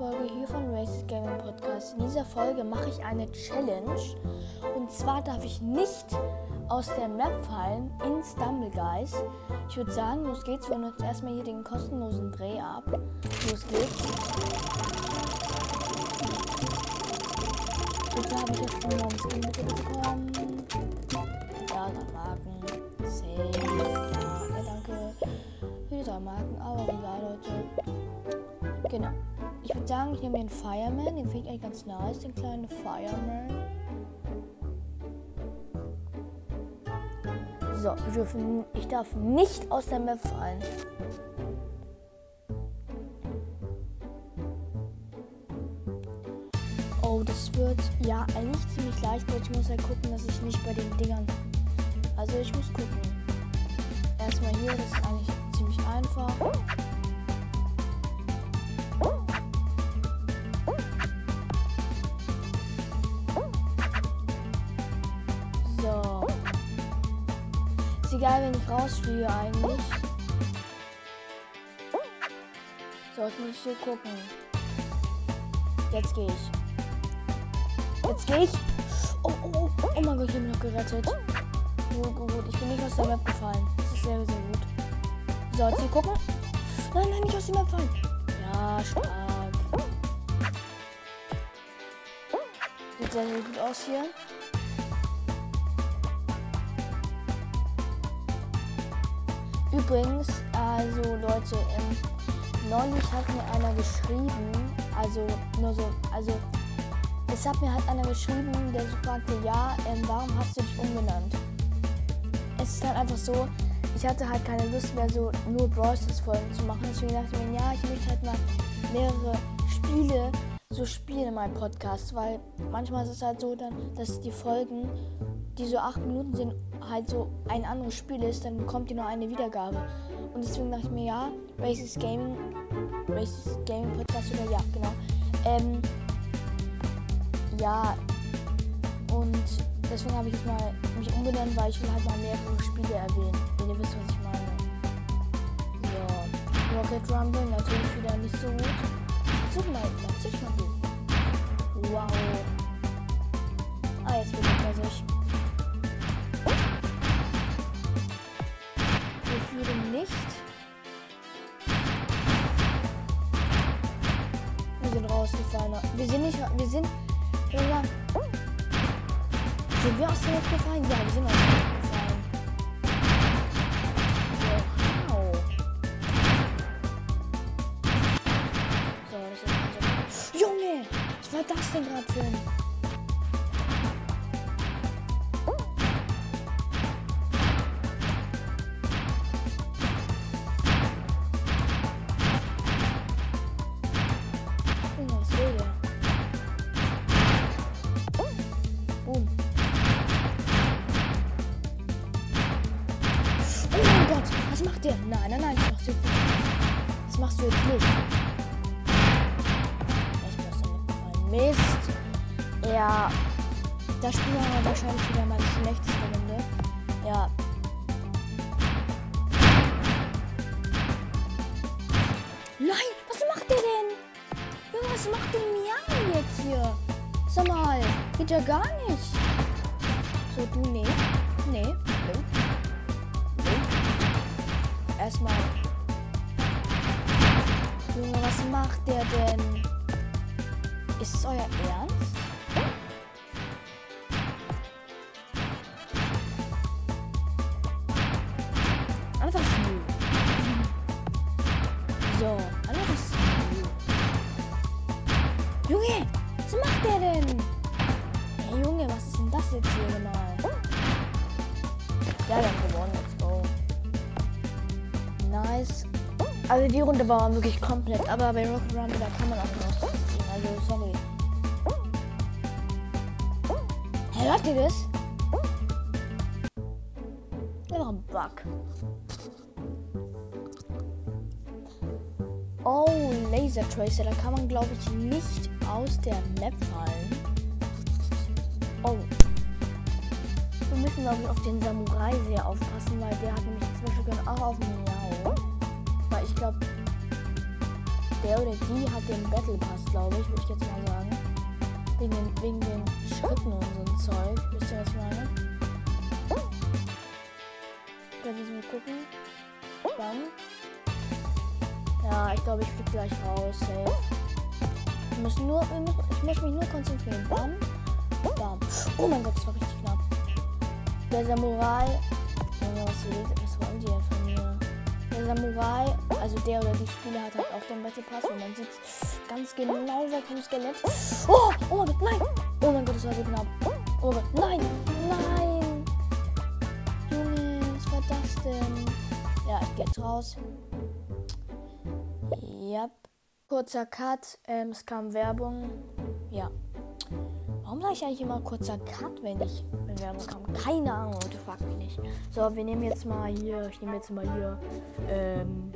Folge hier von Racist Gaming Podcast. In dieser Folge mache ich eine Challenge. Und zwar darf ich nicht aus der Map fallen in Stumble Guys. Ich würde sagen, los geht's. Wir nutzen erstmal hier den kostenlosen Dreh ab. Los geht's. Bitte habe ich jetzt schon mal ein Skin bekommen. Ja, dann Marken. Safe. Ja, ja danke. Wieder Marken, aber egal, Leute. Genau. Ich würde sagen, ich nehme den Fireman. Den finde ich eigentlich ganz nice, den kleinen Fireman. So, wir dürfen, ich darf nicht aus der Map fallen. Oh, das wird ja eigentlich ziemlich leicht, aber ich muss halt gucken, dass ich nicht bei den Dingern. Also ich muss gucken. Erstmal hier, das ist eigentlich ziemlich einfach. Rausfliege eigentlich. So, jetzt muss ich hier gucken. Jetzt gehe ich. Jetzt gehe ich. Oh, oh, oh. Oh mein Gott, ich mich noch gerettet. Gut, gut, gut. Ich bin nicht aus der Map gefallen. Das ist sehr, sehr gut. So, jetzt hier gucken. Nein, nein, nicht aus der Map fallen. Ja, stark. Sieht sehr, sehr gut aus hier. Übrigens, also Leute, ähm, neulich hat mir einer geschrieben, also nur so, also es hat mir halt einer geschrieben, der so fragte, ja, ähm, warum hast du dich umbenannt? Es ist halt einfach so, ich hatte halt keine Lust mehr, so nur Brawl Folgen zu machen. Deswegen dachte ich mir, ja, ich möchte halt mal mehrere Spiele so spielen in meinem Podcast, weil manchmal ist es halt so, dann, dass die Folgen, die so acht Minuten sind, halt so ein anderes Spiel ist, dann bekommt ihr nur eine Wiedergabe. Und deswegen dachte ich mir, ja, Racist Gaming, Racist Gaming Podcast oder ja, genau. Ähm, ja, und deswegen habe ich jetzt mal mich umbenannt, weil ich will halt mal mehrere Spiele erwähnen, wenn ihr wisst, was ich meine. Ja, Rocket Rumble natürlich wieder nicht so gut. Zug mal, zug mal du. Sind rausgefallen. Wir sind nicht, wir sind, waren, sind wir aus der Luft gefallen? Ja, wir sind aus der Luft gefallen. Wow. So, das ist unser... Junge! Was war das denn gerade für ein... der? Nein, nein, nein, machst du jetzt nicht. Das machst du jetzt nicht. Ich der mitgefallen. Mist. Ja. Das Spiel war wahrscheinlich wieder meine schlechteste Runde. Ja. Nein, was macht der denn? Junge, was macht denn Miami jetzt hier? Sag mal, geht ja gar nicht. So, du. Nee. Nee. Macht der denn? Ist es euer Ernst? Einfach smooth. So, einfach smooth. Junge, was macht der denn? Hey Junge, was ist denn das jetzt hier genau? Ja, wir haben gewonnen, let's go. Nice. Also die Runde war wirklich komplett, aber bei Rocket Rumble, da kann man auch noch ziehen, also sorry. Hä, hört ihr das? Einfach ein Bug. Oh, Laser Tracer, da kann man glaube ich nicht aus der Map fallen. Oh. Wir müssen glaube ich auf den Samurai sehr aufpassen, weil der hat nämlich zum Beispiel auch auf Miau. Weil ich glaube. der oder die hat den Battle Pass, glaube ich, würde ich jetzt mal sagen. Wegen den, wegen den Schritten und so ein Zeug. Wisst ihr, was ich meine? Können wir mal gucken. Dann. Ja, ich glaube, ich fliege gleich raus. Safe. Wir müssen nur, wir müssen, ich muss mich nur konzentrieren. Bam. Bam. Oh mein Gott, das war richtig knapp. Der Samurai. Junge, was, was wollen die denn? Der Samurai, also der oder die Spieler hat halt auch den Battle Pass und man sieht ganz genau weg vom Skelett. Oh, oh Gott, nein! Oh mein Gott, das war so knapp. Oh Gott, nein! Nein! Junge, was war das denn? Ja, ich gehe jetzt raus. Ja. Kurzer Cut, ähm, es kam Werbung. Ja. Warum sage ich eigentlich immer kurzer Cut, wenn ich wenn Werbung kam? Keine Ahnung, Leute, fragt mich nicht. So, wir nehmen jetzt mal hier, ich nehme jetzt mal hier, ähm.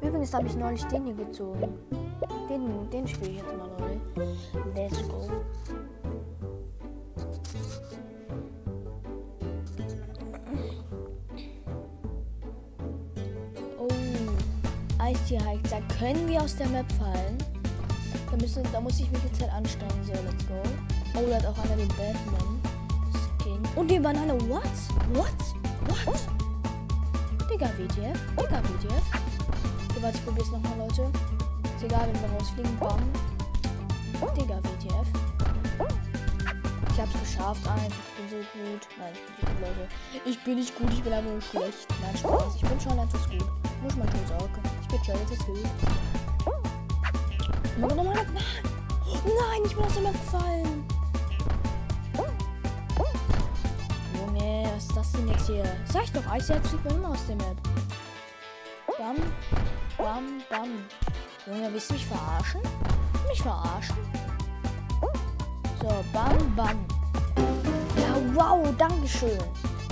Übrigens habe ich neulich den hier gezogen. Den, den spiele ich jetzt mal, Leute. Let's go. Oh, Eistierhike. Können wir aus der Map fallen. Da, müssen, da muss ich mich jetzt halt anstrengen. So, let's go. Oh, da hat auch einer den Batman. Skin. Und die Banane. What? What? What? Digga, WTF. Digga, WTF. Okay, warte, ich probier's nochmal, Leute. Ist egal, wenn wir rausfliegen. Bam. Digga, WTF. Ich hab's geschafft einfach. Ich bin so gut. Nein, ich bin nicht gut, Leute. Ich bin nicht gut, ich bin einfach nur schlecht. Nein, Spaß. Ich bin schon etwas gut. Muss man schon sagen. Ich bin schon etwas gut. Oh mein Gott, nein! Ich bin aus der Map gefallen! Junge, was ist das denn jetzt hier? Sag ich doch, Eisherz fliegt man immer aus der Map. Bam, bam, bam. Junge, willst du mich verarschen? Mich verarschen? So, bam, bam. Ja, wow, dankeschön.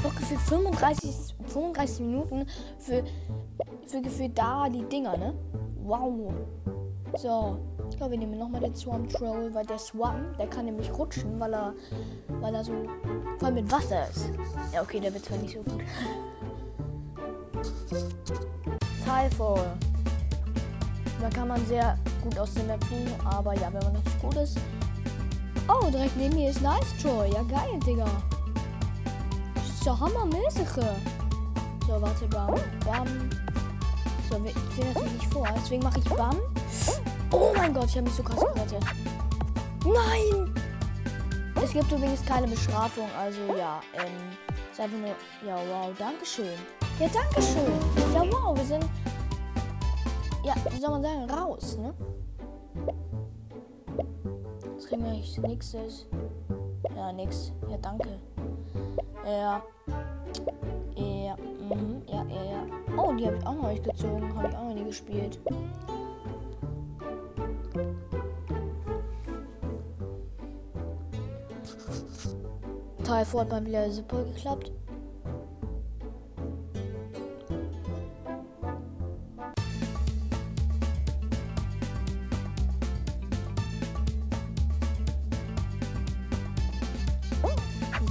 Noch gefühlt 35, 35 Minuten für, für gefühlt da die Dinger, ne? Wow. So, glaube, wir nehmen nochmal den Swamp Troll, weil der Swamp, der kann nämlich rutschen, weil er, weil er so voll mit Wasser ist. Ja, okay, der wird zwar nicht so gut. Typhoon. Da kann man sehr gut aus dem Map fliegen, aber ja, wenn man nicht gut ist. Oh, direkt neben mir ist Nice Troy. Ja, geil, Digga. Das ist hammermäßig. So, warte, bam, bam. So, ich will natürlich nicht vor, deswegen mache ich bam. Oh mein Gott, ich habe mich so krass gerettet. Nein! Es gibt übrigens keine Bestrafung, also ja, ähm, ist einfach nur, ja, wow, Dankeschön. Ja, Dankeschön. Ja, wow, wir sind, ja, wie soll man sagen, raus, ne? Jetzt kriegen wir eigentlich nächstes. Ja, nix. Ja, danke. Ja. Ja, mhm, ja, ja, ja. Oh, die habe ich auch noch nicht gezogen. Habe ich auch noch nie gespielt. Typhoon hat mal super geklappt.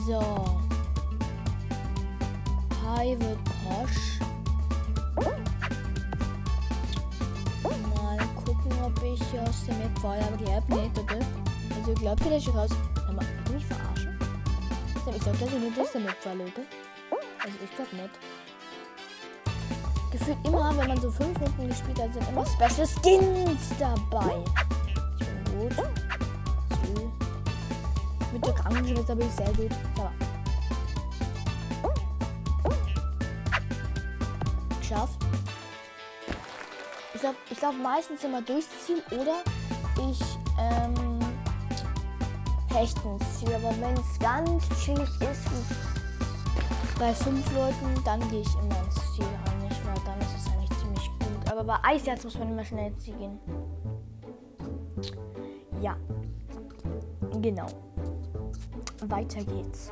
So. Private Posh. Mal gucken, ob ich aus der Map war. Die App nicht, bitte. Also glaubt ihr, dass ich raus... Ich glaube, der Map war, Leute. Also ich glaube nicht. Gefühlt immer, wenn man so fünf Runden gespielt hat, sind immer Special Skins dabei. Ich bin gut. So. Mit der Krankenschwester bin ich sehr gut. So. Geschafft. Ich glaube ich glaub meistens immer durchs Ziel oder hechten Ziel. Aber wenn es ganz schwierig ist, bei fünf Leuten, dann gehe ich immer ins Ziel eigentlich, weil dann ist es eigentlich ziemlich gut. Aber bei Eisjagd muss man immer schnell ins Ziel gehen. Ja. Genau. Weiter geht's.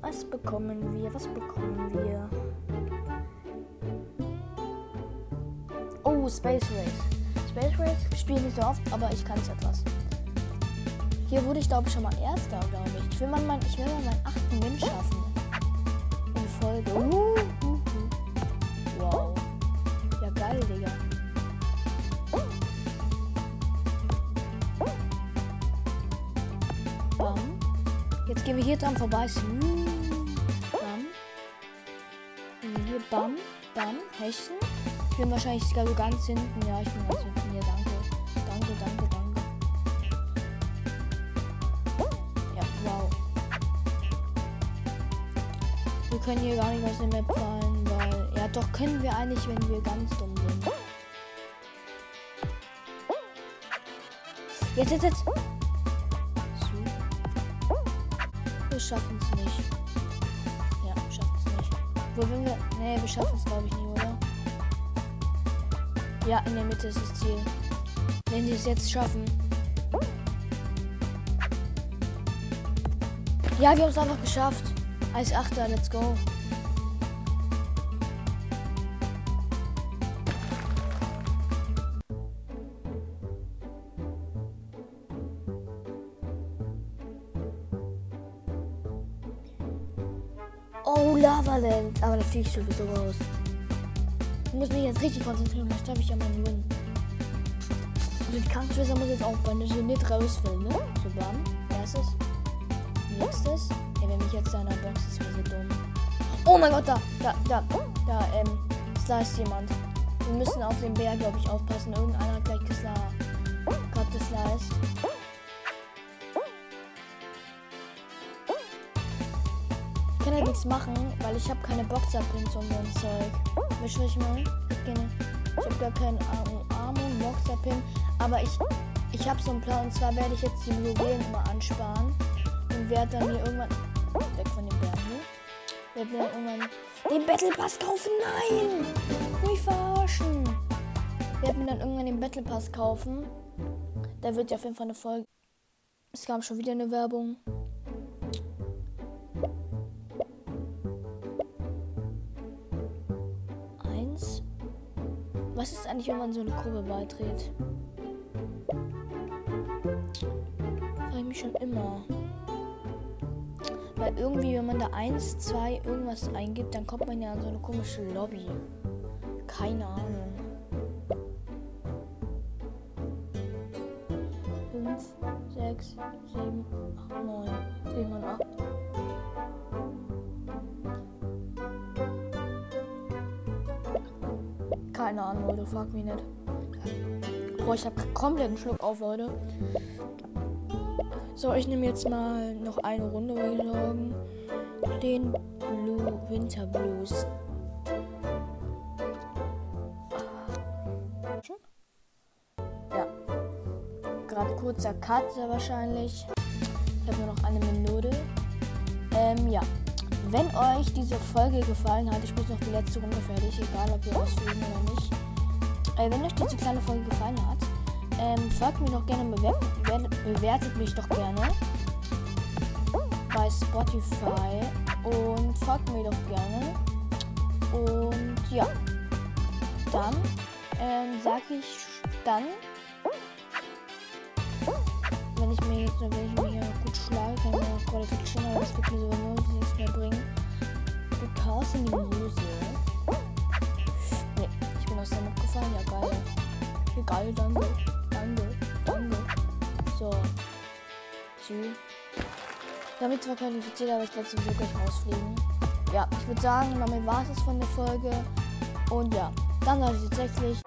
Was bekommen wir? Was bekommen wir? Oh, Space Race. Space Race spiele nicht so oft, aber ich kann es etwas. Hier wurde ich, glaube ich, schon mal Erster, glaube ich. Ich will mal, mein, ich will mal meinen achten Win schaffen. In Folge. Uh, uh, uh. Wow. geil, Digga. Bam. Jetzt gehen wir hier dran vorbei. Bam. Wir hier. Bam. Bam. Hechten. Ich bin wahrscheinlich sogar so ganz hinten. Ja, ich bin ganz hinten. Danke. Danke, können hier gar nicht aus der Map fallen, weil... Ja, doch können wir eigentlich, wenn wir ganz dumm sind. Jetzt, jetzt, jetzt. Wir schaffen es nicht. Ja, wir schaffen es nicht. Wo wir? Nee, wir schaffen es glaube ich nicht, oder? Ja, in der Mitte ist das Ziel. Wenn die es jetzt schaffen. Ja, wir haben es einfach geschafft. Als Achter, let's go. Oh, Lavaland. Aber das fliege ich sowieso raus. Ich muss mich jetzt richtig konzentrieren, vielleicht schaffe ich ja meinen Win. Also die Krankenschwester muss jetzt aufbauen, dass sie nicht raus will, ne? So bam. Erstes. Nächstes. Mich jetzt da Box ist, wäre so dumm. Oh mein Gott, da, da, da, da, ähm, ist jemand. Wir müssen auf den Bär, glaube ich, aufpassen. Irgendeiner hat gleich Kisla. Gott, ist. Ich kann halt nichts machen, weil ich habe keine Boxerpins und so ein Zeug. Was ich meine? Ich habe gar keinen Armung, Boxerpin. Aber ich, ich habe so einen Plan. Und zwar werde ich jetzt die Juwelen immer ansparen. Und werde dann hier irgendwann... Werde dann irgendwann den Battle Pass kaufen. Nein! Mich verarschen. Werde mir dann irgendwann den Battle Pass kaufen. Da wird ja auf jeden Fall eine Folge. Es kam schon wieder eine Werbung. Eins. Was ist eigentlich, wenn man so eine Gruppe beitritt? Frage ich mich schon immer. Weil irgendwie, wenn man da 1, 2 irgendwas eingibt, dann kommt man ja an so eine komische Lobby. Keine Ahnung. 5, 6, 7, 8, 9, 10 und 8. Keine Ahnung, Leute, frag mich nicht. Boah, ich hab komplett einen Schluck auf, Leute. So, ich nehme jetzt mal noch eine Runde, würde ich sagen. Den Blue Winter Blues. Ja. Gerade kurzer Cut wahrscheinlich. Ich habe nur noch eine Minute. Ähm, ja. Wenn euch diese Folge gefallen hat, ich muss noch die letzte Runde fertig, egal ob wir ausfliegen oder nicht. Äh, wenn euch diese kleine Folge gefallen hat, ähm, folgt mir doch gerne, bewertet, mich doch gerne bei Spotify und folgt mir doch gerne. Und ja, dann ähm, sage ich dann, wenn ich mir jetzt, wenn ich mir gut schlage, ich auch qualifizieren, aber das wird mir sowieso nichts mehr bringen. Because in die Muse. Ne, ich bin aus der Map gefallen, ja geil. Geil, danke. Danke, Tschüss. Damit zwar qualifiziert, aber ich werde sowieso gleich rausfliegen. Ja, ich würde sagen, damit war es von der Folge. Und ja, dann tatsächlich.